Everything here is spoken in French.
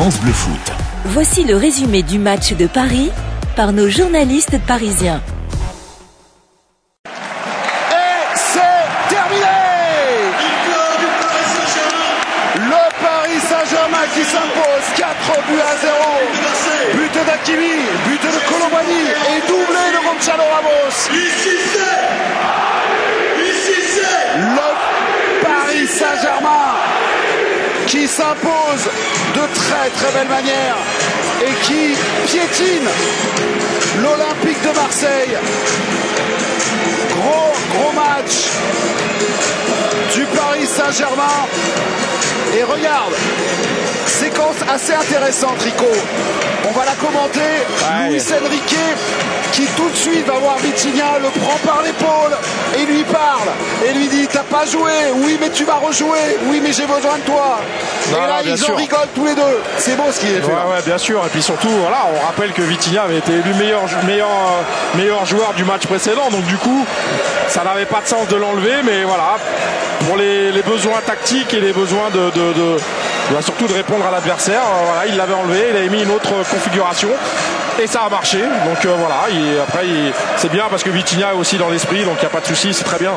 France Bleu Foot. Voici le résumé du match de Paris par nos journalistes parisiens. Et c'est terminé Le Paris Saint-Germain qui s'impose 4 buts à 0. But d'Akimi, but de Colomani et doublé de Gonzalo Ramos. Le Paris Saint-Germain qui s'impose de très très belle manière et qui piétine l'Olympique de Marseille. Gros gros match du Paris Saint-Germain. Et regarde, séquence assez intéressante, Rico. On va la commenter. Ouais. Luis Enrique qui tout de suite va voir Vitinha, le prend par l'épaule et lui parle. Et lui dit Joué Oui, mais tu vas rejouer. Oui, mais j'ai besoin de toi. Non, et là, non, ils en rigolent tous les deux. C'est beau ce qu'il est fait. Ouais, ouais, bien sûr. Et puis surtout, voilà, on rappelle que Vitinha avait été élu meilleur, meilleur, euh, meilleur joueur du match précédent. Donc du coup, ça n'avait pas de sens de l'enlever. Mais voilà, pour les, les besoins tactiques et les besoins de, de, de- bah, surtout de répondre à l'adversaire, euh, voilà, il l'avait enlevé, il avait mis une autre configuration. Et ça a marché. Donc euh, voilà, il- après, il- c'est bien parce que Vitinha est aussi dans l'esprit. Donc il n'y a pas de souci, c'est très bien.